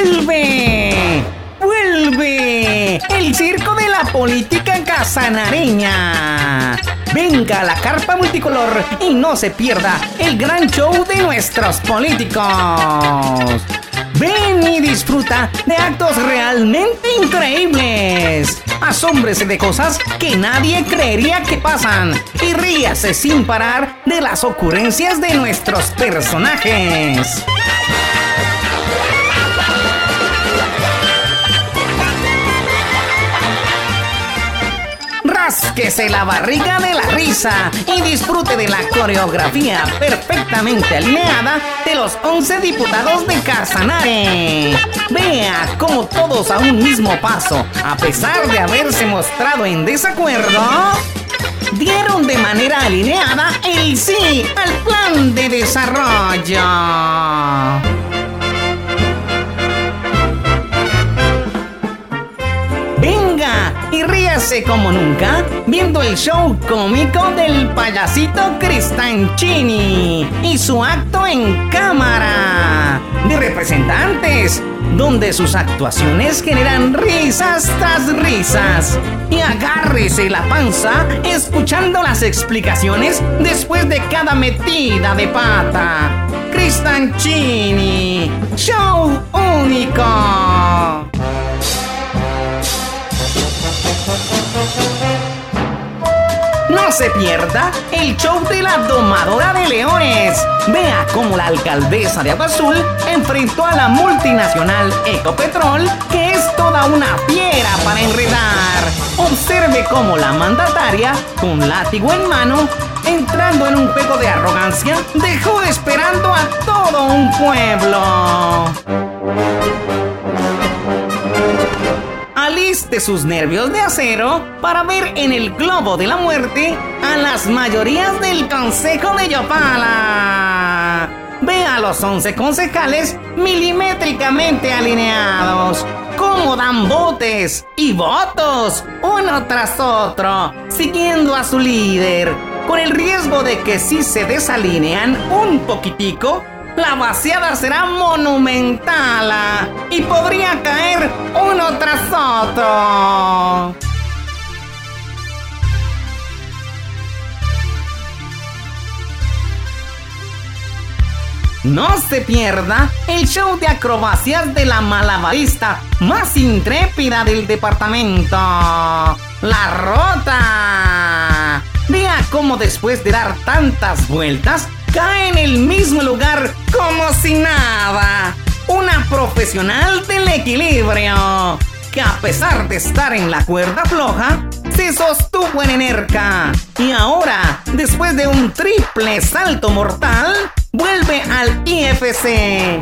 vuelve. ¡Vuelve! El circo de la política casanareña. Venga a la carpa multicolor y no se pierda el gran show de nuestros políticos. Ven y disfruta de actos realmente increíbles. Asómbrese de cosas que nadie creería que pasan. Y ríase sin parar de las ocurrencias de nuestros personajes. Rásquese la barriga de la risa y disfrute de la coreografía perfectamente alineada de los 11 diputados de Casanare. Vea cómo todos a un mismo paso, a pesar de haberse mostrado en desacuerdo, dieron de manera alineada el sí al plan de desarrollo. Como nunca viendo el show cómico del payasito Cristanchini y su acto en cámara de representantes, donde sus actuaciones generan risas tras risas. Y agárrese la panza escuchando las explicaciones después de cada metida de pata. Cristanchini, show único. Se pierda el show de la domadora de leones. Vea cómo la alcaldesa de Agua Azul enfrentó a la multinacional Ecopetrol, que es toda una fiera para enredar. Observe cómo la mandataria, con látigo en mano, entrando en un juego de arrogancia, dejó esperando a todo un pueblo. Aliste sus nervios de acero para ver en el globo de la muerte a las mayorías del Consejo de Yopala. Ve a los 11 concejales milimétricamente alineados, cómo dan botes y votos uno tras otro, siguiendo a su líder, con el riesgo de que si se desalinean un poquitico, la vaciada será monumental y podría caer uno tras otro. No se pierda el show de acrobacias de la malabarista más intrépida del departamento, La Rota. Vea cómo después de dar tantas vueltas, cae en el mismo lugar como si nada. Una profesional del equilibrio que a pesar de estar en la cuerda floja, se sostuvo en enerca. Y ahora, después de un triple salto mortal, vuelve al IFC.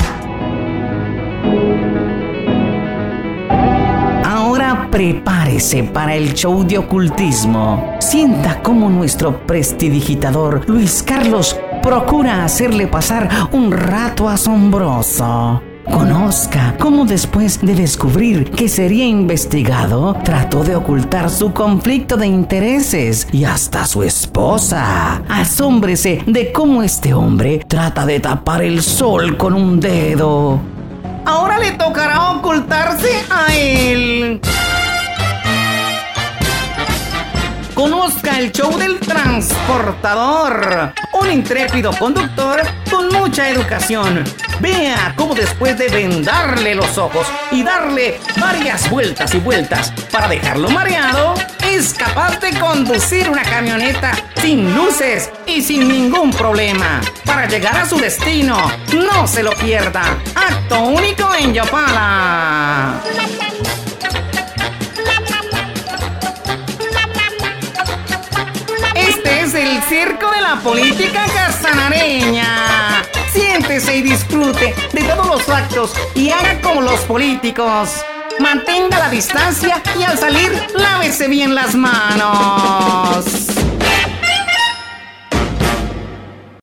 Ahora prepárese para el show de ocultismo. Sienta como nuestro prestidigitador Luis Carlos procura hacerle pasar un rato asombroso. Conozca cómo después de descubrir que sería investigado, trató de ocultar su conflicto de intereses y hasta su esposa. Asómbrese de cómo este hombre trata de tapar el sol con un dedo. Ahora le tocará ocultarse a él. Conozca el show del transportador, un intrépido conductor con mucha educación. Vea cómo después de vendarle los ojos y darle varias vueltas y vueltas para dejarlo mareado, es capaz de conducir una camioneta sin luces y sin ningún problema para llegar a su destino. No se lo pierda. Acto único en Yopala. Circo de la política casanareña. Siéntese y disfrute de todos los actos y haga como los políticos. Mantenga la distancia y al salir lávese bien las manos.